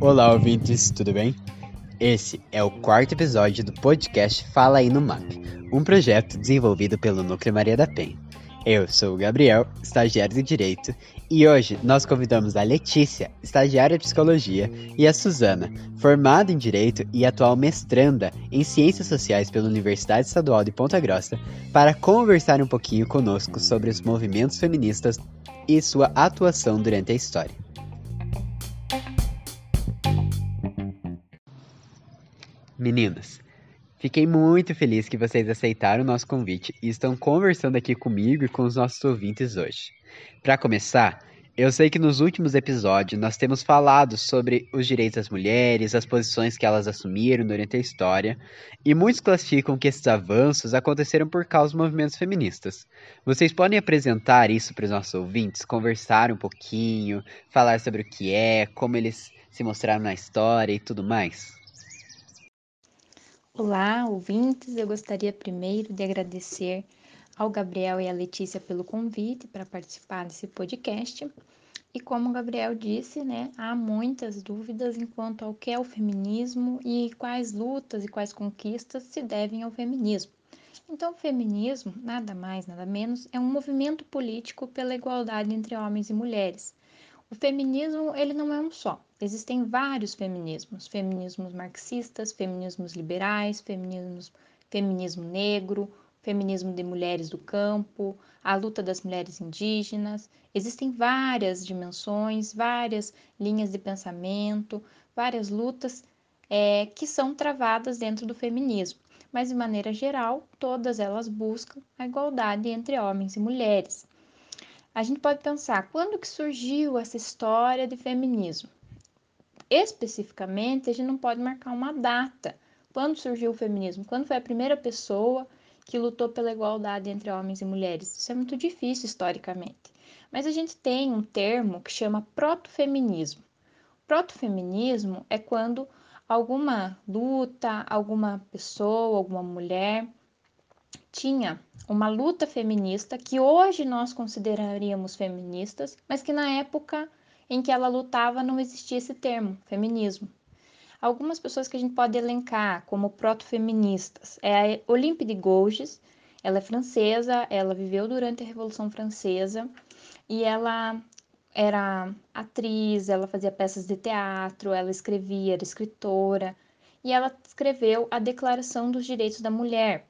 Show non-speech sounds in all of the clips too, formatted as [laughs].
Olá, ouvintes, tudo bem? Esse é o quarto episódio do podcast Fala aí no MAP, um projeto desenvolvido pelo Núcleo Maria da Penha. Eu sou o Gabriel, estagiário de Direito, e hoje nós convidamos a Letícia, estagiária de Psicologia, e a Suzana, formada em Direito e atual mestranda em Ciências Sociais pela Universidade Estadual de Ponta Grossa, para conversar um pouquinho conosco sobre os movimentos feministas e sua atuação durante a história. Meninas, Fiquei muito feliz que vocês aceitaram o nosso convite e estão conversando aqui comigo e com os nossos ouvintes hoje. Para começar, eu sei que nos últimos episódios nós temos falado sobre os direitos das mulheres, as posições que elas assumiram durante a história, e muitos classificam que esses avanços aconteceram por causa dos movimentos feministas. Vocês podem apresentar isso para os nossos ouvintes, conversar um pouquinho, falar sobre o que é, como eles se mostraram na história e tudo mais? Olá, ouvintes. Eu gostaria primeiro de agradecer ao Gabriel e à Letícia pelo convite para participar desse podcast. E como o Gabriel disse, né, há muitas dúvidas enquanto ao que é o feminismo e quais lutas e quais conquistas se devem ao feminismo. Então, o feminismo, nada mais, nada menos, é um movimento político pela igualdade entre homens e mulheres. O feminismo, ele não é um só. Existem vários feminismos, feminismos marxistas, feminismos liberais, feminismos, feminismo negro, feminismo de mulheres do campo, a luta das mulheres indígenas. Existem várias dimensões, várias linhas de pensamento, várias lutas é, que são travadas dentro do feminismo. Mas, de maneira geral, todas elas buscam a igualdade entre homens e mulheres. A gente pode pensar, quando que surgiu essa história de feminismo? especificamente, a gente não pode marcar uma data. Quando surgiu o feminismo? Quando foi a primeira pessoa que lutou pela igualdade entre homens e mulheres? Isso é muito difícil historicamente. Mas a gente tem um termo que chama protofeminismo. Protofeminismo é quando alguma luta, alguma pessoa, alguma mulher tinha uma luta feminista que hoje nós consideraríamos feministas, mas que na época em que ela lutava não existia esse termo, feminismo. Algumas pessoas que a gente pode elencar como proto-feministas é a Olympe de Gouges, ela é francesa, ela viveu durante a Revolução Francesa e ela era atriz, ela fazia peças de teatro, ela escrevia, era escritora e ela escreveu a Declaração dos Direitos da Mulher.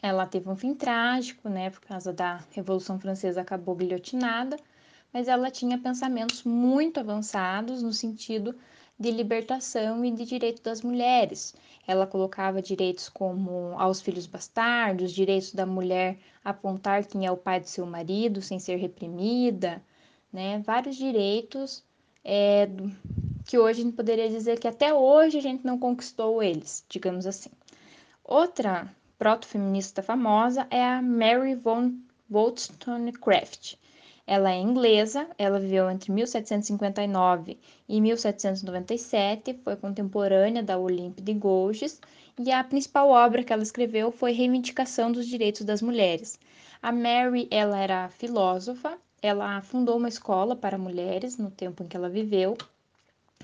Ela teve um fim trágico, né, por causa da Revolução Francesa, acabou guilhotinada, mas ela tinha pensamentos muito avançados no sentido de libertação e de direito das mulheres. Ela colocava direitos como aos filhos bastardos, direitos da mulher apontar quem é o pai do seu marido sem ser reprimida, né? Vários direitos é, que hoje a gente poderia dizer que até hoje a gente não conquistou eles, digamos assim. Outra proto-feminista famosa é a Mary von Wollstonecraft. Ela é inglesa, ela viveu entre 1759 e 1797, foi contemporânea da Olympe de Gouges e a principal obra que ela escreveu foi Reivindicação dos Direitos das Mulheres. A Mary, ela era filósofa, ela fundou uma escola para mulheres no tempo em que ela viveu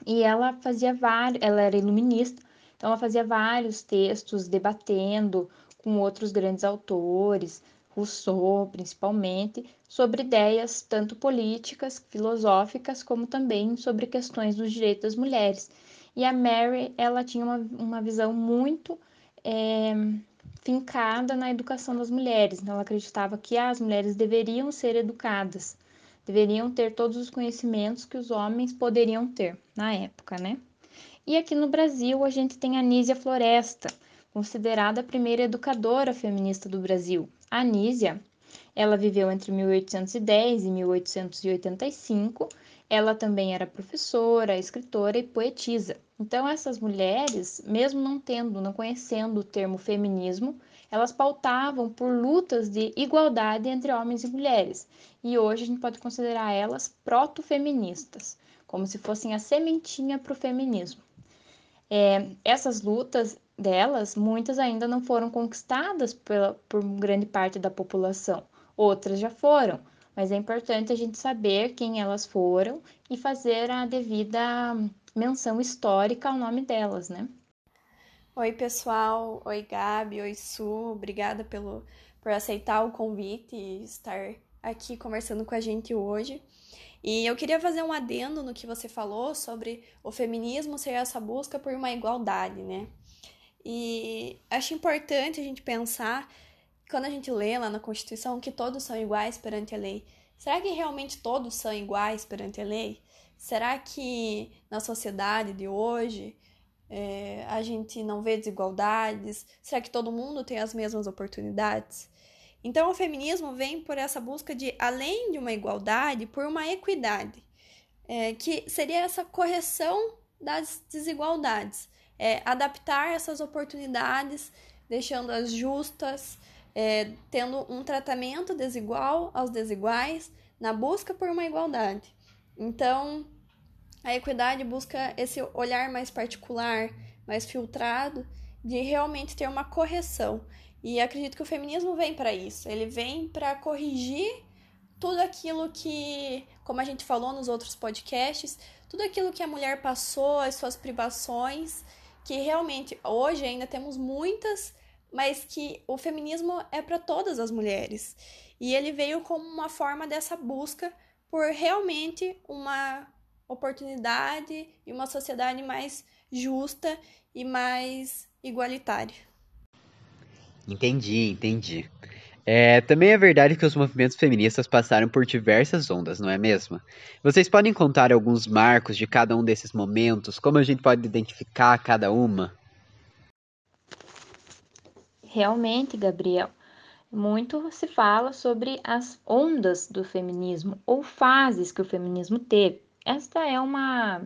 e ela fazia vários, ela era iluminista, então ela fazia vários textos debatendo com outros grandes autores, Rousseau, principalmente, sobre ideias tanto políticas, filosóficas, como também sobre questões dos direitos das mulheres. E a Mary, ela tinha uma, uma visão muito é, fincada na educação das mulheres. Então, ela acreditava que as mulheres deveriam ser educadas, deveriam ter todos os conhecimentos que os homens poderiam ter na época, né? E aqui no Brasil, a gente tem a Nísia Floresta, considerada a primeira educadora feminista do Brasil. A Nísia, ela viveu entre 1810 e 1885. Ela também era professora, escritora e poetisa. Então essas mulheres, mesmo não tendo, não conhecendo o termo feminismo, elas pautavam por lutas de igualdade entre homens e mulheres. E hoje a gente pode considerar elas proto-feministas, como se fossem a sementinha para o feminismo. É, essas lutas delas, muitas ainda não foram conquistadas pela, por grande parte da população, outras já foram, mas é importante a gente saber quem elas foram e fazer a devida menção histórica ao nome delas, né? Oi, pessoal. Oi, Gabi. Oi, Su. Obrigada pelo, por aceitar o convite e estar aqui conversando com a gente hoje. E eu queria fazer um adendo no que você falou sobre o feminismo ser essa busca por uma igualdade, né? E acho importante a gente pensar, quando a gente lê lá na Constituição, que todos são iguais perante a lei. Será que realmente todos são iguais perante a lei? Será que na sociedade de hoje é, a gente não vê desigualdades? Será que todo mundo tem as mesmas oportunidades? Então, o feminismo vem por essa busca de, além de uma igualdade, por uma equidade, é, que seria essa correção das desigualdades, é, adaptar essas oportunidades, deixando-as justas, é, tendo um tratamento desigual aos desiguais, na busca por uma igualdade. Então, a equidade busca esse olhar mais particular, mais filtrado, de realmente ter uma correção. E acredito que o feminismo vem para isso. Ele vem para corrigir tudo aquilo que, como a gente falou nos outros podcasts, tudo aquilo que a mulher passou, as suas privações, que realmente hoje ainda temos muitas, mas que o feminismo é para todas as mulheres. E ele veio como uma forma dessa busca por realmente uma oportunidade e uma sociedade mais justa e mais igualitária. Entendi, entendi. É, também é verdade que os movimentos feministas passaram por diversas ondas, não é mesmo? Vocês podem contar alguns marcos de cada um desses momentos? Como a gente pode identificar cada uma? Realmente, Gabriel, muito se fala sobre as ondas do feminismo ou fases que o feminismo teve. Esta é uma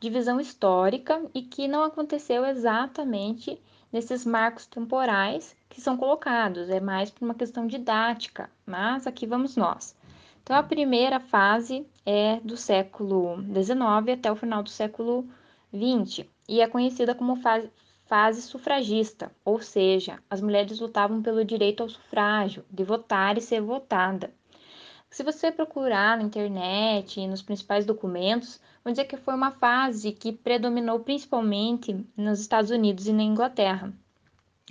divisão histórica e que não aconteceu exatamente nesses marcos temporais que são colocados, é mais por uma questão didática, mas aqui vamos nós. Então, a primeira fase é do século XIX até o final do século XX e é conhecida como fase, fase sufragista, ou seja, as mulheres lutavam pelo direito ao sufrágio, de votar e ser votada. Se você procurar na internet e nos principais documentos, vão dizer que foi uma fase que predominou principalmente nos Estados Unidos e na Inglaterra.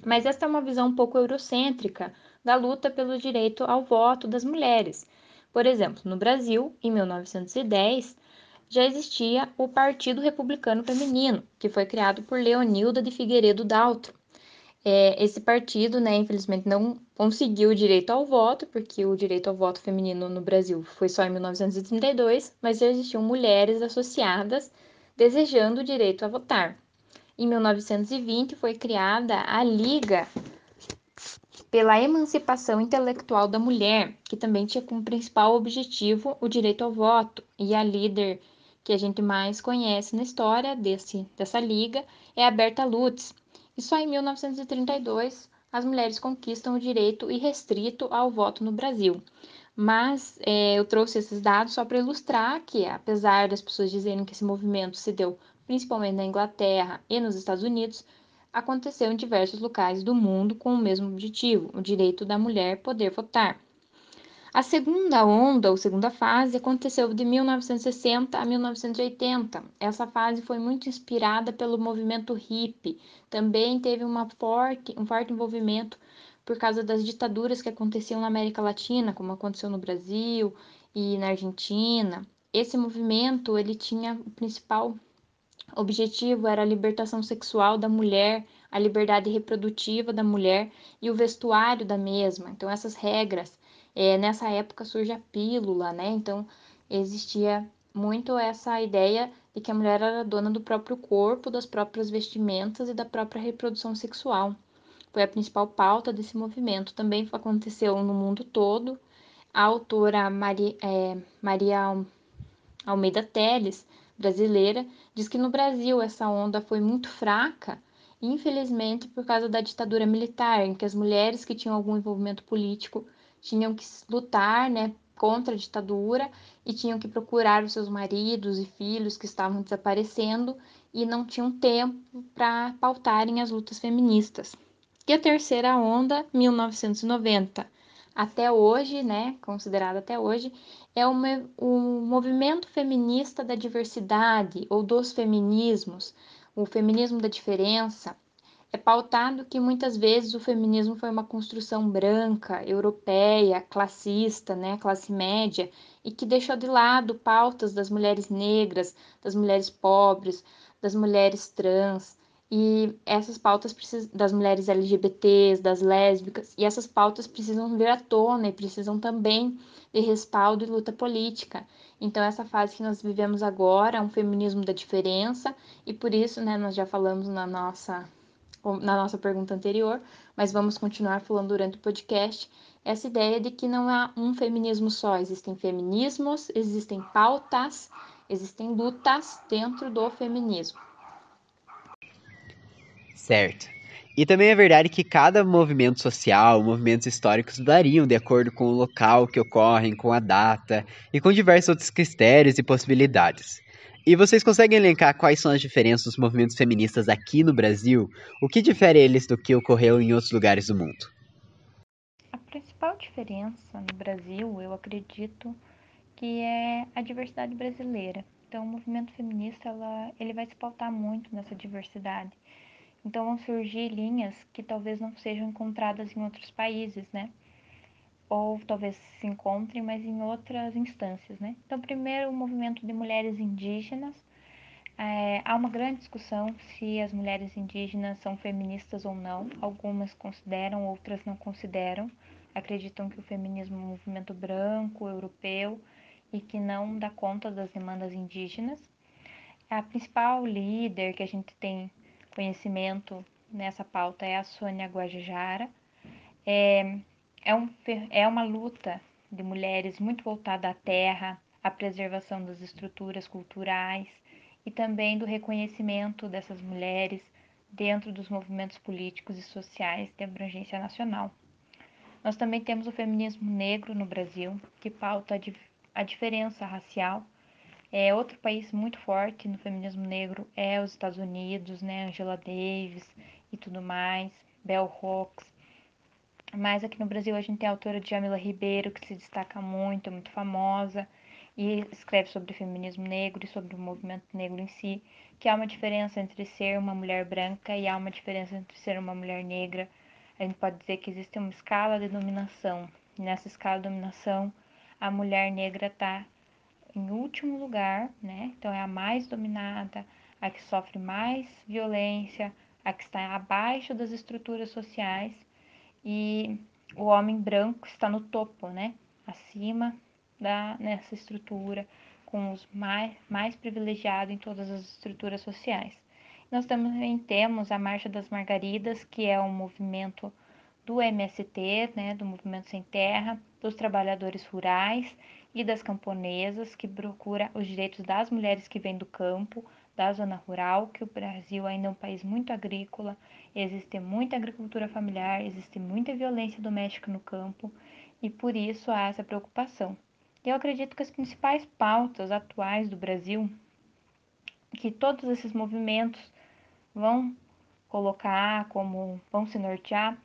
Mas esta é uma visão um pouco eurocêntrica da luta pelo direito ao voto das mulheres. Por exemplo, no Brasil, em 1910, já existia o Partido Republicano Feminino, que foi criado por Leonilda de Figueiredo Daltro, é, esse partido, né, infelizmente, não conseguiu o direito ao voto, porque o direito ao voto feminino no Brasil foi só em 1932, mas existiam mulheres associadas desejando o direito a votar. Em 1920 foi criada a Liga pela Emancipação Intelectual da Mulher, que também tinha como principal objetivo o direito ao voto, e a líder que a gente mais conhece na história desse, dessa liga é a Berta Lutz, e só em 1932 as mulheres conquistam o direito irrestrito ao voto no Brasil. Mas é, eu trouxe esses dados só para ilustrar que, apesar das pessoas dizerem que esse movimento se deu principalmente na Inglaterra e nos Estados Unidos, aconteceu em diversos locais do mundo com o mesmo objetivo, o direito da mulher poder votar. A segunda onda, ou segunda fase, aconteceu de 1960 a 1980. Essa fase foi muito inspirada pelo movimento hippie. Também teve uma forte, um forte envolvimento por causa das ditaduras que aconteciam na América Latina, como aconteceu no Brasil e na Argentina. Esse movimento ele tinha o principal objetivo era a libertação sexual da mulher, a liberdade reprodutiva da mulher e o vestuário da mesma. Então essas regras é, nessa época surge a pílula, né? Então existia muito essa ideia de que a mulher era dona do próprio corpo, das próprias vestimentas e da própria reprodução sexual. Foi a principal pauta desse movimento. Também aconteceu no mundo todo. A autora é, Maria Almeida Teles, brasileira, diz que no Brasil essa onda foi muito fraca, infelizmente por causa da ditadura militar, em que as mulheres que tinham algum envolvimento político tinham que lutar né, contra a ditadura e tinham que procurar os seus maridos e filhos que estavam desaparecendo e não tinham tempo para pautarem as lutas feministas. E a terceira onda, 1990. até hoje, né, considerado até hoje, é o, o movimento feminista da diversidade ou dos feminismos, o feminismo da diferença, é pautado que muitas vezes o feminismo foi uma construção branca, europeia, classista, né, classe média, e que deixou de lado pautas das mulheres negras, das mulheres pobres, das mulheres trans, e essas pautas precisam, das mulheres LGBTs, das lésbicas, e essas pautas precisam vir à tona e precisam também de respaldo e luta política. Então, essa fase que nós vivemos agora é um feminismo da diferença, e por isso, né, nós já falamos na nossa na nossa pergunta anterior, mas vamos continuar falando durante o podcast, essa ideia de que não há um feminismo só, existem feminismos, existem pautas, existem lutas dentro do feminismo. Certo. E também é verdade que cada movimento social, movimentos históricos variam de acordo com o local que ocorrem, com a data e com diversos outros critérios e possibilidades. E vocês conseguem elencar quais são as diferenças dos movimentos feministas aqui no Brasil? O que difere eles do que ocorreu em outros lugares do mundo? A principal diferença no Brasil, eu acredito, que é a diversidade brasileira. Então, o movimento feminista, ela, ele vai se pautar muito nessa diversidade. Então, vão surgir linhas que talvez não sejam encontradas em outros países, né? Ou talvez se encontrem, mas em outras instâncias, né? Então, primeiro, o movimento de mulheres indígenas. É, há uma grande discussão se as mulheres indígenas são feministas ou não. Algumas consideram, outras não consideram. Acreditam que o feminismo é um movimento branco, europeu e que não dá conta das demandas indígenas. A principal líder que a gente tem conhecimento nessa pauta é a Sônia Guajajara. É, é, um, é uma luta de mulheres muito voltada à terra, à preservação das estruturas culturais e também do reconhecimento dessas mulheres dentro dos movimentos políticos e sociais de abrangência nacional. Nós também temos o feminismo negro no Brasil, que pauta a diferença racial. É outro país muito forte no feminismo negro é os Estados Unidos, né, Angela Davis e tudo mais, Bell Hooks. Mas aqui no Brasil a gente tem a autora Jamila Ribeiro, que se destaca muito, é muito famosa, e escreve sobre o feminismo negro e sobre o movimento negro em si, que há uma diferença entre ser uma mulher branca e há uma diferença entre ser uma mulher negra. A gente pode dizer que existe uma escala de dominação. nessa escala de dominação, a mulher negra está em último lugar, né? Então é a mais dominada, a que sofre mais violência, a que está abaixo das estruturas sociais e o homem branco está no topo, né? Acima da nessa estrutura, com os mais, mais privilegiados em todas as estruturas sociais. Nós também temos a Marcha das Margaridas, que é um movimento do MST, né, do Movimento Sem Terra, dos trabalhadores rurais e das camponesas, que procura os direitos das mulheres que vêm do campo, da zona rural, que o Brasil ainda é um país muito agrícola, existe muita agricultura familiar, existe muita violência doméstica no campo e por isso há essa preocupação. Eu acredito que as principais pautas atuais do Brasil, que todos esses movimentos vão colocar como vão se nortear,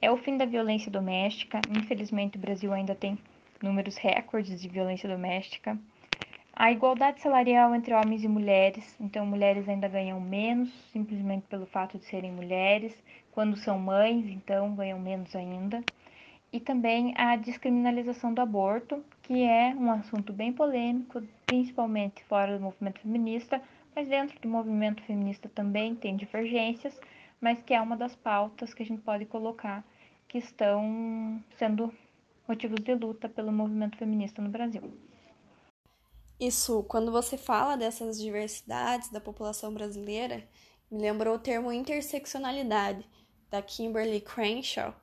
é o fim da violência doméstica. Infelizmente, o Brasil ainda tem números recordes de violência doméstica. A igualdade salarial entre homens e mulheres, então mulheres ainda ganham menos, simplesmente pelo fato de serem mulheres. Quando são mães, então ganham menos ainda. E também a descriminalização do aborto, que é um assunto bem polêmico, principalmente fora do movimento feminista, mas dentro do movimento feminista também tem divergências, mas que é uma das pautas que a gente pode colocar que estão sendo motivos de luta pelo movimento feminista no Brasil. Isso, quando você fala dessas diversidades da população brasileira, me lembrou o termo interseccionalidade, da Kimberly Crenshaw,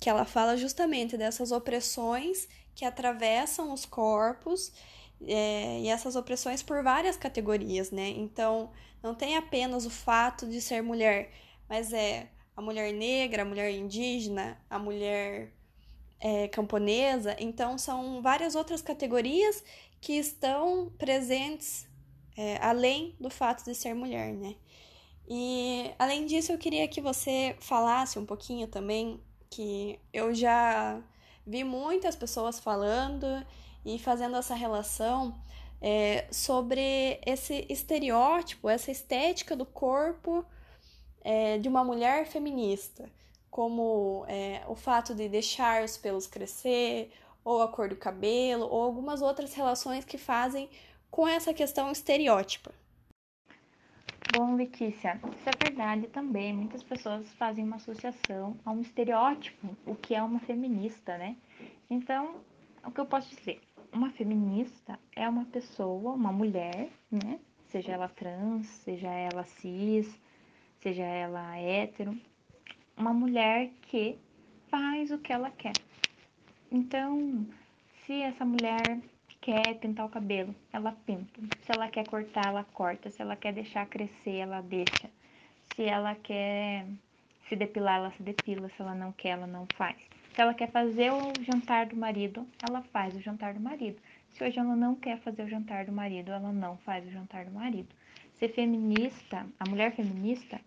que ela fala justamente dessas opressões que atravessam os corpos é, e essas opressões por várias categorias, né? Então, não tem apenas o fato de ser mulher, mas é a mulher negra, a mulher indígena, a mulher é, camponesa. Então, são várias outras categorias que estão presentes é, além do fato de ser mulher, né? E além disso, eu queria que você falasse um pouquinho também que eu já vi muitas pessoas falando e fazendo essa relação é, sobre esse estereótipo, essa estética do corpo é, de uma mulher feminista, como é, o fato de deixar os pelos crescer, ou a cor do cabelo, ou algumas outras relações que fazem com essa questão estereótipa. Bom, Letícia, isso é verdade também. Muitas pessoas fazem uma associação a um estereótipo, o que é uma feminista, né? Então, o que eu posso dizer? Uma feminista é uma pessoa, uma mulher, né? Seja ela trans, seja ela cis, seja ela hétero, uma mulher que faz o que ela quer. Então, se essa mulher quer pintar o cabelo, ela pinta. Se ela quer cortar, ela corta. Se ela quer deixar crescer, ela deixa. Se ela quer se depilar, ela se depila. Se ela não quer, ela não faz. Se ela quer fazer o jantar do marido, ela faz o jantar do marido. Se hoje ela não quer fazer o jantar do marido, ela não faz o jantar do marido. Ser feminista, a mulher feminista,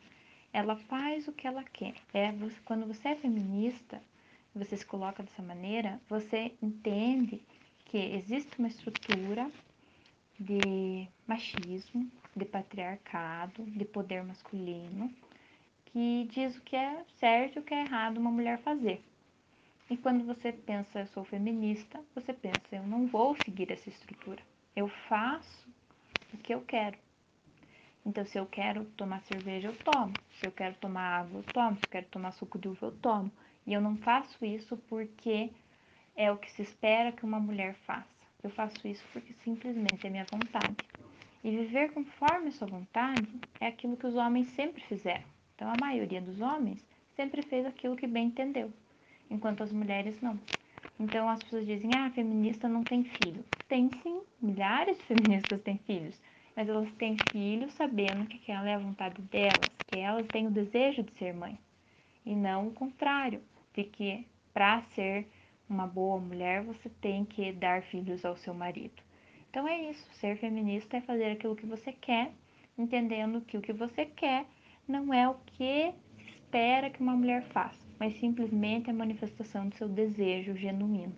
ela faz o que ela quer. É quando você é feminista, você se coloca dessa maneira, você entende que existe uma estrutura de machismo, de patriarcado, de poder masculino, que diz o que é certo e o que é errado uma mulher fazer. E quando você pensa, eu sou feminista, você pensa, eu não vou seguir essa estrutura. Eu faço o que eu quero. Então, se eu quero tomar cerveja, eu tomo. Se eu quero tomar água, eu tomo. Se eu quero tomar suco de uva, eu tomo. E eu não faço isso porque é o que se espera que uma mulher faça. Eu faço isso porque simplesmente é minha vontade. E viver conforme sua vontade é aquilo que os homens sempre fizeram. Então, a maioria dos homens sempre fez aquilo que bem entendeu, enquanto as mulheres não. Então, as pessoas dizem: ah, feminista não tem filho. Tem sim, milhares de [laughs] feministas têm filhos, mas elas têm filhos sabendo que aquela é a vontade delas, que elas têm o desejo de ser mãe, e não o contrário, de que para ser uma boa mulher, você tem que dar filhos ao seu marido. Então é isso, ser feminista é fazer aquilo que você quer, entendendo que o que você quer não é o que se espera que uma mulher faça, mas simplesmente a manifestação do seu desejo genuíno.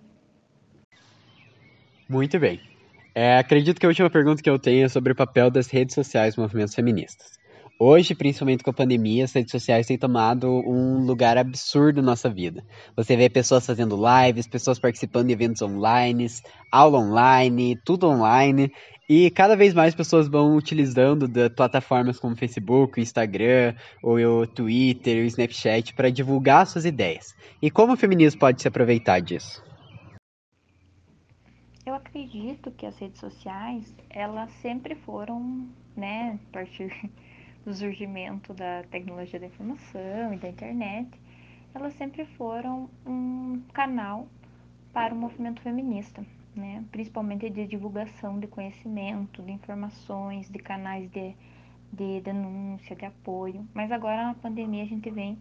Muito bem. É, acredito que a última pergunta que eu tenho é sobre o papel das redes sociais nos movimentos feministas. Hoje, principalmente com a pandemia, as redes sociais têm tomado um lugar absurdo na nossa vida. Você vê pessoas fazendo lives, pessoas participando de eventos online, aula online, tudo online. E cada vez mais pessoas vão utilizando plataformas como Facebook, Instagram, ou o Twitter, o Snapchat para divulgar suas ideias. E como o feminismo pode se aproveitar disso? Eu acredito que as redes sociais, elas sempre foram, né, a partir [laughs] do surgimento da tecnologia da informação e da internet, elas sempre foram um canal para o movimento feminista, né? principalmente de divulgação de conhecimento, de informações, de canais de, de denúncia, de apoio. Mas agora na pandemia a gente vem,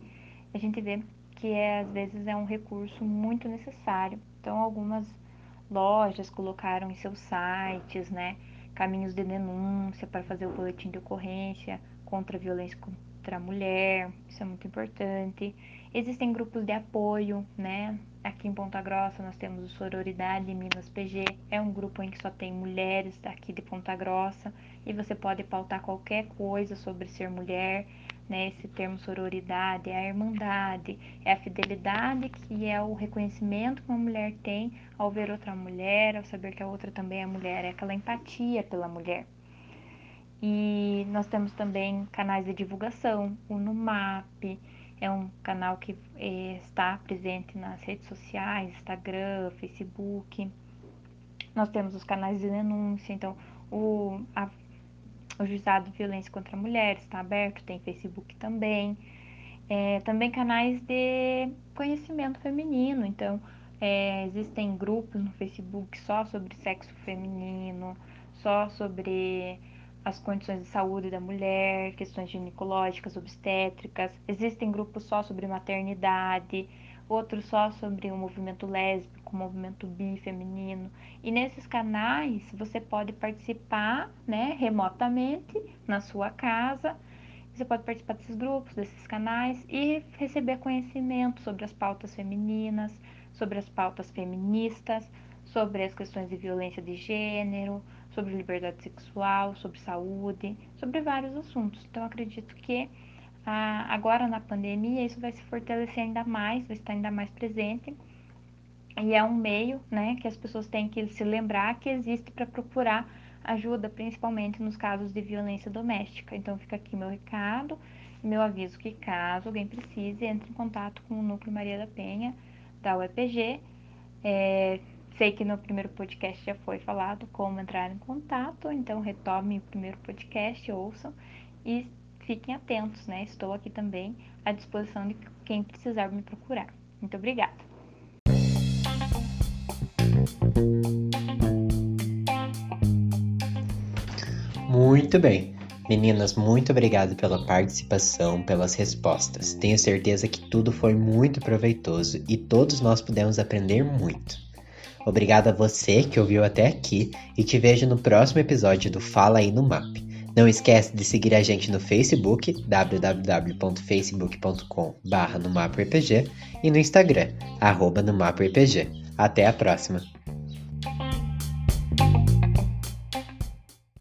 a gente vê que é, às vezes é um recurso muito necessário. Então algumas lojas colocaram em seus sites, né, caminhos de denúncia para fazer o boletim de ocorrência contra a violência contra a mulher, isso é muito importante. Existem grupos de apoio, né? Aqui em Ponta Grossa nós temos o Sororidade Minas PG, é um grupo em que só tem mulheres daqui de Ponta Grossa e você pode pautar qualquer coisa sobre ser mulher, né? Esse termo sororidade é a irmandade, é a fidelidade que é o reconhecimento que uma mulher tem ao ver outra mulher, ao saber que a outra também é mulher, é aquela empatia pela mulher. E nós temos também canais de divulgação, o NUMAP, é um canal que é, está presente nas redes sociais, Instagram, Facebook. Nós temos os canais de denúncia, então o, a, o juizado de violência contra a mulher está aberto, tem Facebook também. É, também canais de conhecimento feminino, então é, existem grupos no Facebook só sobre sexo feminino, só sobre as condições de saúde da mulher, questões ginecológicas, obstétricas. Existem grupos só sobre maternidade, outros só sobre o movimento lésbico, o movimento bi feminino. E nesses canais você pode participar, né, remotamente na sua casa. Você pode participar desses grupos, desses canais e receber conhecimento sobre as pautas femininas, sobre as pautas feministas, sobre as questões de violência de gênero, sobre liberdade sexual, sobre saúde, sobre vários assuntos. Então, acredito que ah, agora na pandemia isso vai se fortalecer ainda mais, vai estar ainda mais presente. E é um meio né, que as pessoas têm que se lembrar que existe para procurar ajuda, principalmente nos casos de violência doméstica. Então, fica aqui meu recado meu aviso que caso alguém precise, entre em contato com o Núcleo Maria da Penha, da UEPG. É, sei que no primeiro podcast já foi falado como entrar em contato, então retomem o primeiro podcast, ouçam e fiquem atentos, né? Estou aqui também à disposição de quem precisar me procurar. Muito obrigada. Muito bem. Meninas, muito obrigado pela participação, pelas respostas. Tenho certeza que tudo foi muito proveitoso e todos nós pudemos aprender muito. Obrigado a você que ouviu até aqui e te vejo no próximo episódio do Fala aí no MAP. Não esquece de seguir a gente no Facebook, www.facebook.com no e no Instagram, arroba no Até a próxima!